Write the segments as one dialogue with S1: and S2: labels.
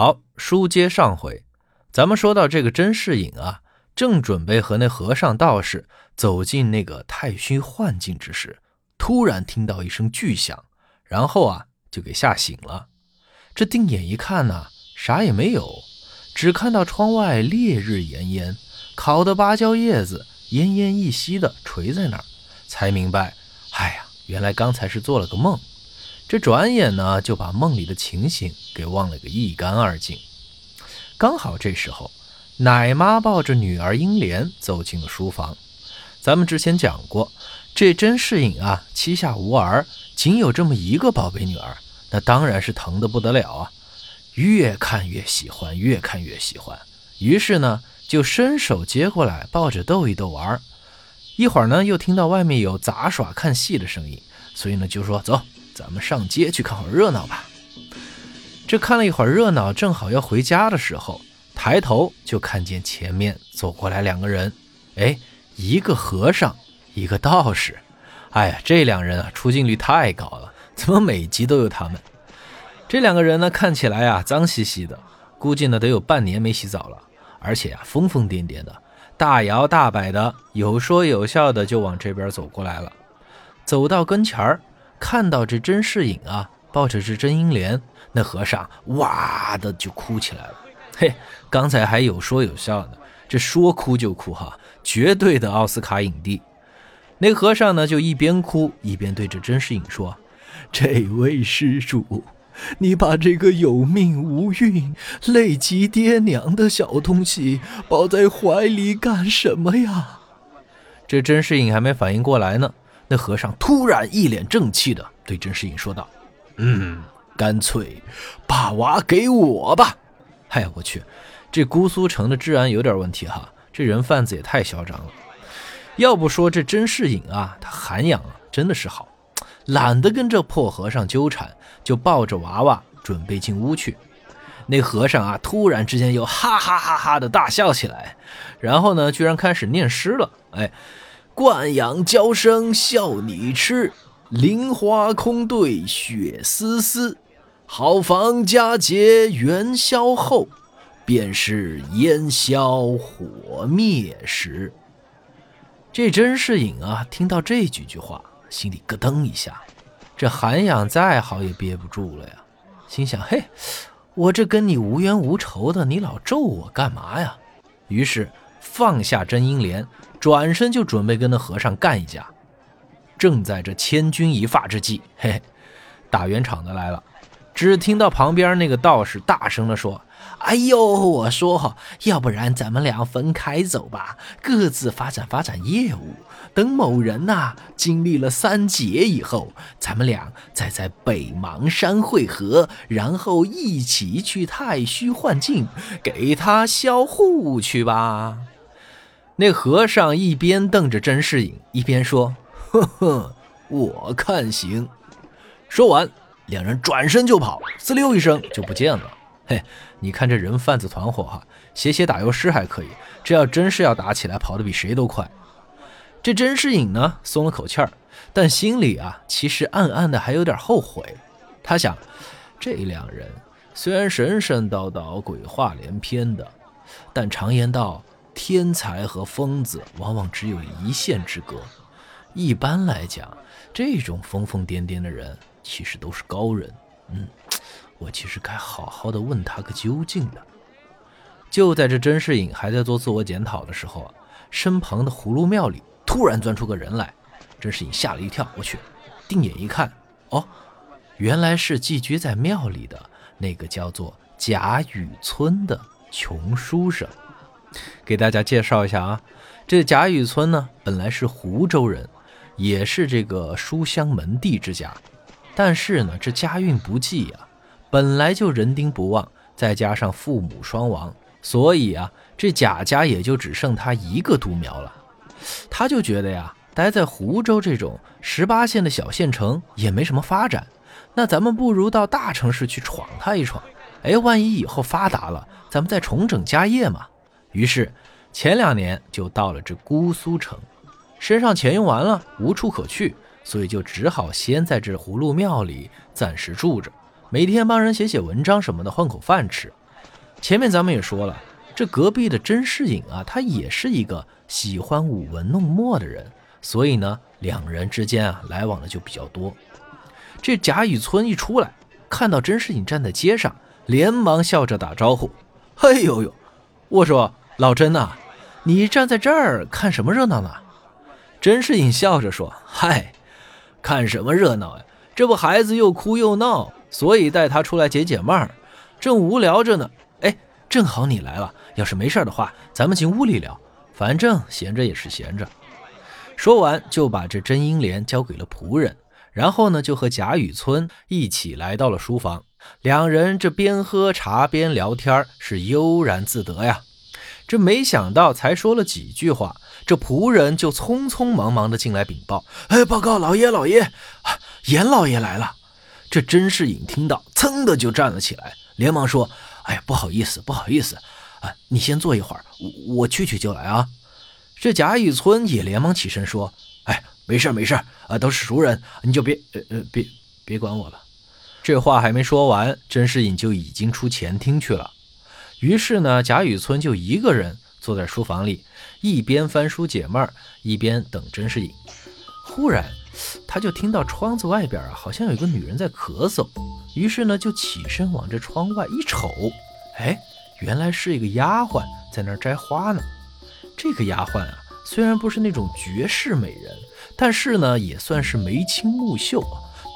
S1: 好，书接上回，咱们说到这个甄士隐啊，正准备和那和尚道士走进那个太虚幻境之时，突然听到一声巨响，然后啊就给吓醒了。这定眼一看呢，啥也没有，只看到窗外烈日炎炎，烤的芭蕉叶子奄奄一息的垂在那儿，才明白，哎呀，原来刚才是做了个梦。这转眼呢，就把梦里的情形给忘了个一干二净。刚好这时候，奶妈抱着女儿英莲走进了书房。咱们之前讲过，这甄士隐啊，膝下无儿，仅有这么一个宝贝女儿，那当然是疼得不得了啊！越看越喜欢，越看越喜欢。于是呢，就伸手接过来，抱着逗一逗玩。一会儿呢，又听到外面有杂耍看戏的声音，所以呢，就说走。咱们上街去看会热闹吧。这看了一会儿热闹，正好要回家的时候，抬头就看见前面走过来两个人。哎，一个和尚，一个道士。哎呀，这两人啊，出镜率太高了，怎么每集都有他们？这两个人呢，看起来啊，脏兮兮的，估计呢得有半年没洗澡了，而且啊，疯疯癫癫的，大摇大摆的，有说有笑的就往这边走过来了。走到跟前儿。看到这甄士隐啊，抱着这甄英莲，那和尚哇的就哭起来了。嘿，刚才还有说有笑呢，这说哭就哭哈，绝对的奥斯卡影帝。那和尚呢，就一边哭一边对着甄士隐说：“这位施主，你把这个有命无运、累及爹娘的小东西抱在怀里干什么呀？”这甄士隐还没反应过来呢。那和尚突然一脸正气的对甄士隐说道：“嗯，干脆把娃给我吧。”哎呀，我去，这姑苏城的治安有点问题哈，这人贩子也太嚣张了。要不说这甄士隐啊，他涵养啊真的是好，懒得跟这破和尚纠缠，就抱着娃娃准备进屋去。那和尚啊，突然之间又哈哈哈哈的大笑起来，然后呢，居然开始念诗了。哎。惯养娇生笑你痴，菱花空对雪丝丝。好房佳节元宵后，便是烟消火灭时。这甄士隐啊，听到这几句话，心里咯噔一下。这涵养再好也憋不住了呀，心想：嘿，我这跟你无冤无仇的，你老咒我干嘛呀？于是放下甄英莲。转身就准备跟那和尚干一架，正在这千钧一发之际，嘿嘿，打圆场的来了。只听到旁边那个道士大声地说：“哎呦，我说，要不然咱们俩分开走吧，各自发展发展业务。等某人呐经历了三劫以后，咱们俩再在北邙山汇合，然后一起去太虚幻境给他销户去吧。”那和尚一边瞪着甄士隐，一边说：“呵呵，我看行。”说完，两人转身就跑，滋溜一声就不见了。嘿，你看这人贩子团伙哈，写写打油诗还可以，这要真是要打起来，跑得比谁都快。这甄士隐呢，松了口气儿，但心里啊，其实暗暗的还有点后悔。他想，这两人虽然神神叨叨、鬼话连篇的，但常言道。天才和疯子往往只有一线之隔。一般来讲，这种疯疯癫癫的人其实都是高人。嗯，我其实该好好的问他个究竟的。就在这甄士隐还在做自我检讨的时候啊，身旁的葫芦庙里突然钻出个人来。甄士隐吓了一跳，我去，定眼一看，哦，原来是寄居在庙里的那个叫做贾雨村的穷书生。给大家介绍一下啊，这贾雨村呢，本来是湖州人，也是这个书香门第之家，但是呢，这家运不济呀，本来就人丁不旺，再加上父母双亡，所以啊，这贾家也就只剩他一个独苗了。他就觉得呀，待在湖州这种十八线的小县城也没什么发展，那咱们不如到大城市去闯他一闯，哎，万一以后发达了，咱们再重整家业嘛。于是，前两年就到了这姑苏城，身上钱用完了，无处可去，所以就只好先在这葫芦庙里暂时住着，每天帮人写写文章什么的，混口饭吃。前面咱们也说了，这隔壁的甄士隐啊，他也是一个喜欢舞文弄墨的人，所以呢，两人之间啊来往的就比较多。这贾雨村一出来，看到甄士隐站在街上，连忙笑着打招呼：“哎呦呦！”我说：“老甄呐，你站在这儿看什么热闹呢？”甄士隐笑着说：“嗨，看什么热闹呀？这不孩子又哭又闹，所以带他出来解解闷儿。正无聊着呢。哎，正好你来了。要是没事的话，咱们进屋里聊。反正闲着也是闲着。”说完，就把这甄英莲交给了仆人，然后呢，就和贾雨村一起来到了书房。两人这边喝茶边聊天，是悠然自得呀。这没想到，才说了几句话，这仆人就匆匆忙忙的进来禀报：“哎，报告老爷，老爷，严老爷来了。”这甄士隐听到，噌的就站了起来，连忙说：“哎呀，不好意思，不好意思，啊，你先坐一会儿，我我去去就来啊。”这贾雨村也连忙起身说：“哎，没事没事啊，都是熟人，你就别呃呃别别管我了。”这话还没说完，甄士隐就已经出前厅去了。于是呢，贾雨村就一个人坐在书房里，一边翻书解闷儿，一边等甄士隐。忽然，他就听到窗子外边啊，好像有个女人在咳嗽。于是呢，就起身往这窗外一瞅，哎，原来是一个丫鬟在那儿摘花呢。这个丫鬟啊，虽然不是那种绝世美人，但是呢，也算是眉清目秀，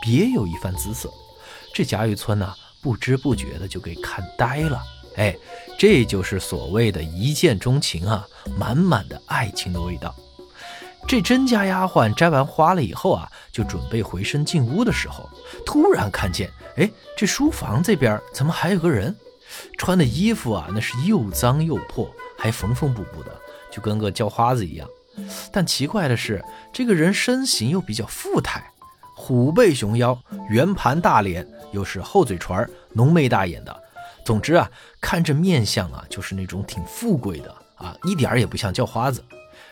S1: 别有一番姿色。这贾雨村呢，不知不觉的就给看呆了。哎，这就是所谓的一见钟情啊，满满的爱情的味道。这甄家丫鬟摘完花了以后啊，就准备回身进屋的时候，突然看见，哎，这书房这边怎么还有个人？穿的衣服啊，那是又脏又破，还缝缝补补的，就跟个叫花子一样。但奇怪的是，这个人身形又比较富态，虎背熊腰，圆盘大脸，又是厚嘴唇，浓眉大眼的。总之啊，看这面相啊，就是那种挺富贵的啊，一点儿也不像叫花子。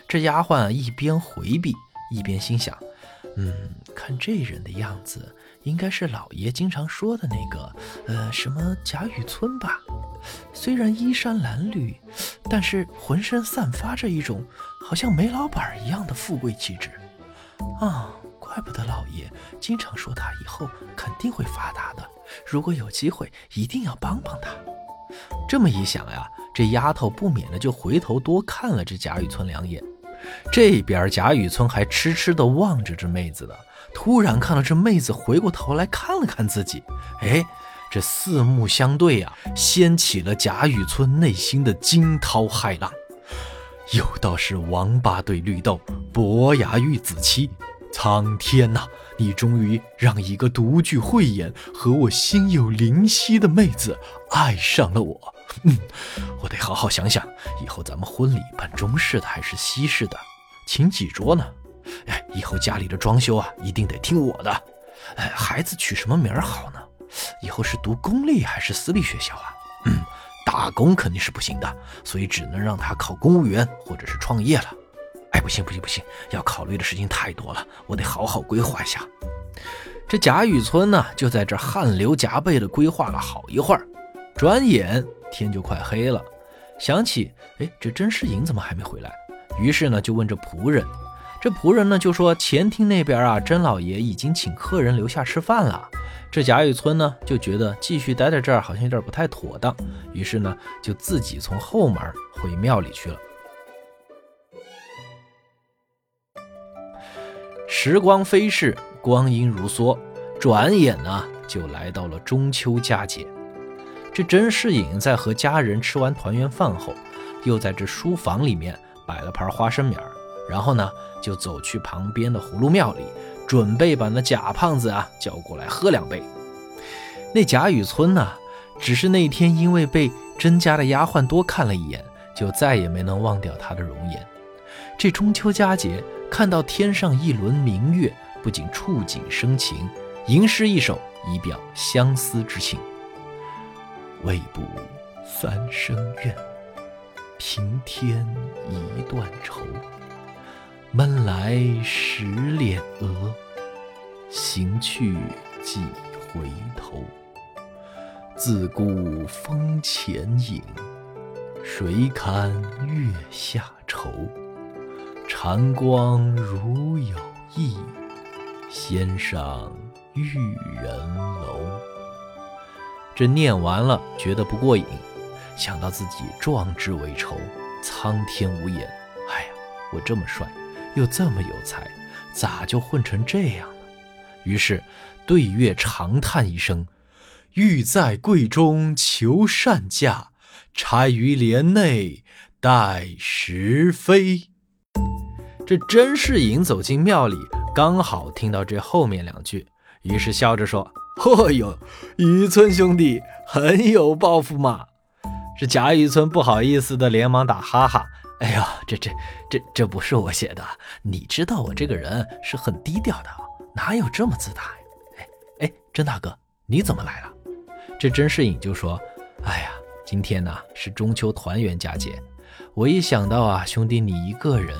S1: 这丫鬟一边回避，一边心想：嗯，看这人的样子，应该是老爷经常说的那个，呃，什么贾雨村吧？虽然衣衫褴褛，但是浑身散发着一种好像煤老板一样的富贵气质啊。怪不得老爷经常说他以后肯定会发达的。如果有机会，一定要帮帮他。这么一想呀，这丫头不免的就回头多看了这贾雨村两眼。这边贾雨村还痴痴的望着这妹子呢，突然看到这妹子回过头来看了看自己，哎，这四目相对啊，掀起了贾雨村内心的惊涛骇浪。有道是王八对绿豆，伯牙遇子期。苍天呐！你终于让一个独具慧眼和我心有灵犀的妹子爱上了我。嗯，我得好好想想，以后咱们婚礼办中式的还是西式的，请几桌呢？哎，以后家里的装修啊，一定得听我的。哎，孩子取什么名儿好呢？以后是读公立还是私立学校啊？嗯，打工肯定是不行的，所以只能让他考公务员或者是创业了。不行不行不行，要考虑的事情太多了，我得好好规划一下。这贾雨村呢，就在这汗流浃背的规划了好一会儿，转眼天就快黑了。想起，哎，这甄士隐怎么还没回来？于是呢，就问这仆人。这仆人呢，就说前厅那边啊，甄老爷已经请客人留下吃饭了。这贾雨村呢，就觉得继续待在这儿好像有点不太妥当，于是呢，就自己从后门回庙里去了。时光飞逝，光阴如梭，转眼呢就来到了中秋佳节。这甄士隐在和家人吃完团圆饭后，又在这书房里面摆了盘花生米儿，然后呢就走去旁边的葫芦庙里，准备把那贾胖子啊叫过来喝两杯。那贾雨村呢，只是那天因为被甄家的丫鬟多看了一眼，就再也没能忘掉她的容颜。这中秋佳节。看到天上一轮明月，不仅触景生情，吟诗一首以表相思之情。未卜三生愿，平添一段愁。闷来十脸额，行去几回头。自顾风前影，谁堪月下愁？禅光如有意，先上玉人楼。这念完了，觉得不过瘾，想到自己壮志未酬，苍天无眼。哎呀，我这么帅，又这么有才，咋就混成这样了？于是对月长叹一声：“欲在贵中求善价，钗于帘内待时飞。”这甄士隐走进庙里，刚好听到这后面两句，于是笑着说：“嚯哟，雨村兄弟很有抱负嘛。”这贾雨村不好意思的连忙打哈哈：“哎呀，这这这这不是我写的，你知道我这个人是很低调的，哪有这么自大呀？”哎哎，甄大哥，你怎么来了？这甄士隐就说：“哎呀，今天呢是中秋团圆佳节，我一想到啊，兄弟你一个人。”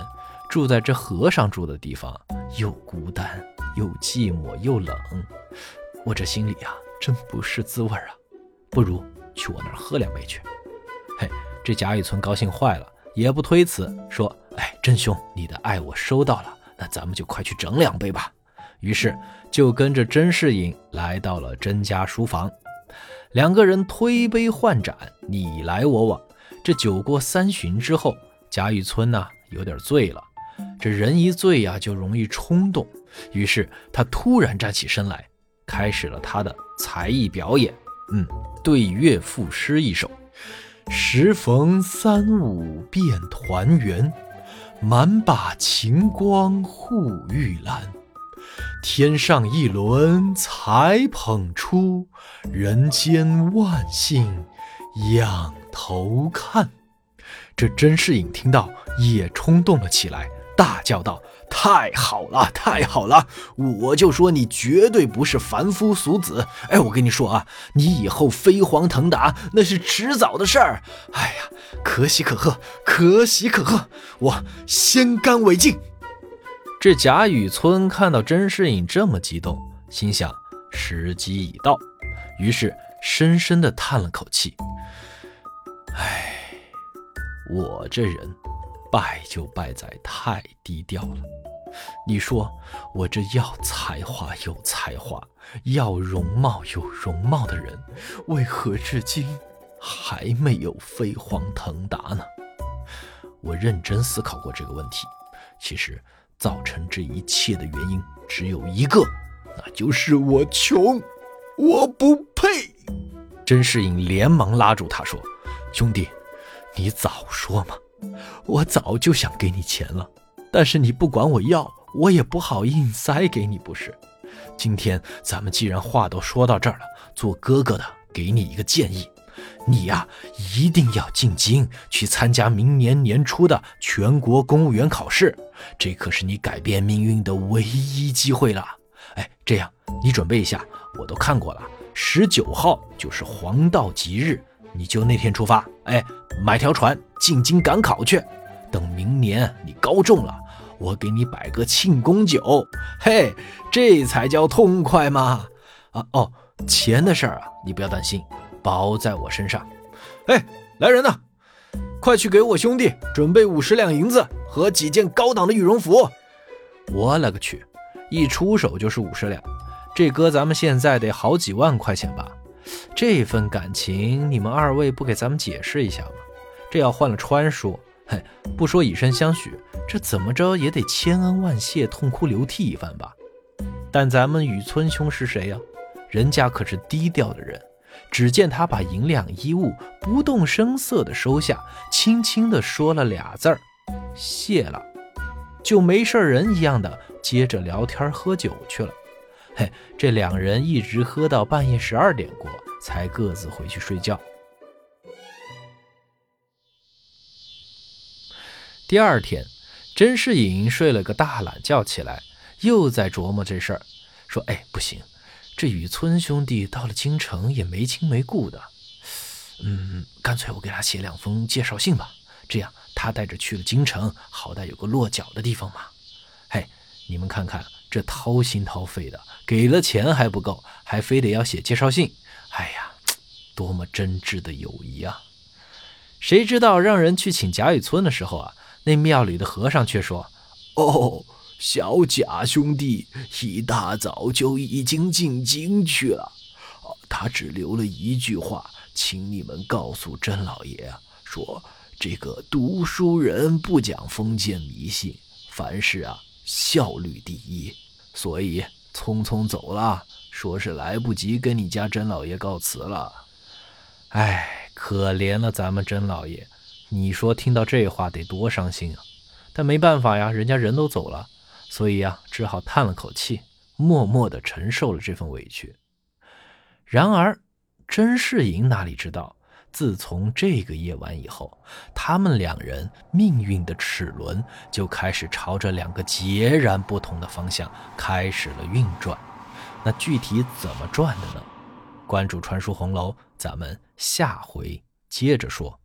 S1: 住在这和尚住的地方，又孤单又寂寞又冷，我这心里啊，真不是滋味啊！不如去我那儿喝两杯去。嘿，这贾雨村高兴坏了，也不推辞，说：“哎，真兄，你的爱我收到了，那咱们就快去整两杯吧。”于是就跟着甄士隐来到了甄家书房，两个人推杯换盏，你来我往。这酒过三巡之后，贾雨村呢有点醉了。这人一醉呀，就容易冲动。于是他突然站起身来，开始了他的才艺表演。嗯，对月赋诗一首：时逢三五便团圆，满把晴光护玉兰。天上一轮才捧出，人间万姓仰头看。这甄士隐听到，也冲动了起来。大叫道：“太好了，太好了！我就说你绝对不是凡夫俗子。哎，我跟你说啊，你以后飞黄腾达那是迟早的事儿。哎呀，可喜可贺，可喜可贺！我先干为敬。”这贾雨村看到甄士隐这么激动，心想时机已到，于是深深的叹了口气：“哎，我这人……”败就败在太低调了。你说我这要才华有才华、要容貌有容貌的人，为何至今还没有飞黄腾达呢？我认真思考过这个问题，其实造成这一切的原因只有一个，那就是我穷，我不配。甄士隐连忙拉住他说：“兄弟，你早说嘛！”我早就想给你钱了，但是你不管我要，我也不好硬塞给你，不是？今天咱们既然话都说到这儿了，做哥哥的给你一个建议，你呀一定要进京去参加明年年初的全国公务员考试，这可是你改变命运的唯一机会了。哎，这样你准备一下，我都看过了，十九号就是黄道吉日。你就那天出发，哎，买条船进京赶考去。等明年你高中了，我给你摆个庆功酒，嘿，这才叫痛快嘛！啊哦，钱的事儿啊，你不要担心，包在我身上。哎，来人呐，快去给我兄弟准备五十两银子和几件高档的羽绒服。我勒个去，一出手就是五十两，这搁咱们现在得好几万块钱吧？这份感情，你们二位不给咱们解释一下吗？这要换了川叔，嘿，不说以身相许，这怎么着也得千恩万谢、痛哭流涕一番吧？但咱们雨村兄是谁呀？人家可是低调的人。只见他把银两衣物不动声色地收下，轻轻地说了俩字儿：“谢了”，就没事人一样的接着聊天喝酒去了。嘿，这两人一直喝到半夜十二点过，才各自回去睡觉。第二天，甄士隐睡了个大懒觉，起来又在琢磨这事儿，说：“哎，不行，这雨村兄弟到了京城也没亲没故的，嗯，干脆我给他写两封介绍信吧，这样他带着去了京城，好歹有个落脚的地方嘛。嘿，你们看看。”这掏心掏肺的，给了钱还不够，还非得要写介绍信。哎呀，多么真挚的友谊啊！谁知道让人去请贾雨村的时候啊，那庙里的和尚却说：“
S2: 哦，小贾兄弟一大早就已经进京去了，他只留了一句话，请你们告诉甄老爷啊，说这个读书人不讲封建迷信，凡事啊效率第一，所以匆匆走了。”说是来不及跟你家甄老爷告辞了，
S1: 哎，可怜了咱们甄老爷。你说听到这话得多伤心啊！但没办法呀，人家人都走了，所以呀，只好叹了口气，默默地承受了这份委屈。然而，甄士隐哪里知道，自从这个夜晚以后，他们两人命运的齿轮就开始朝着两个截然不同的方向开始了运转。那具体怎么转的呢？关注“传书红楼”，咱们下回接着说。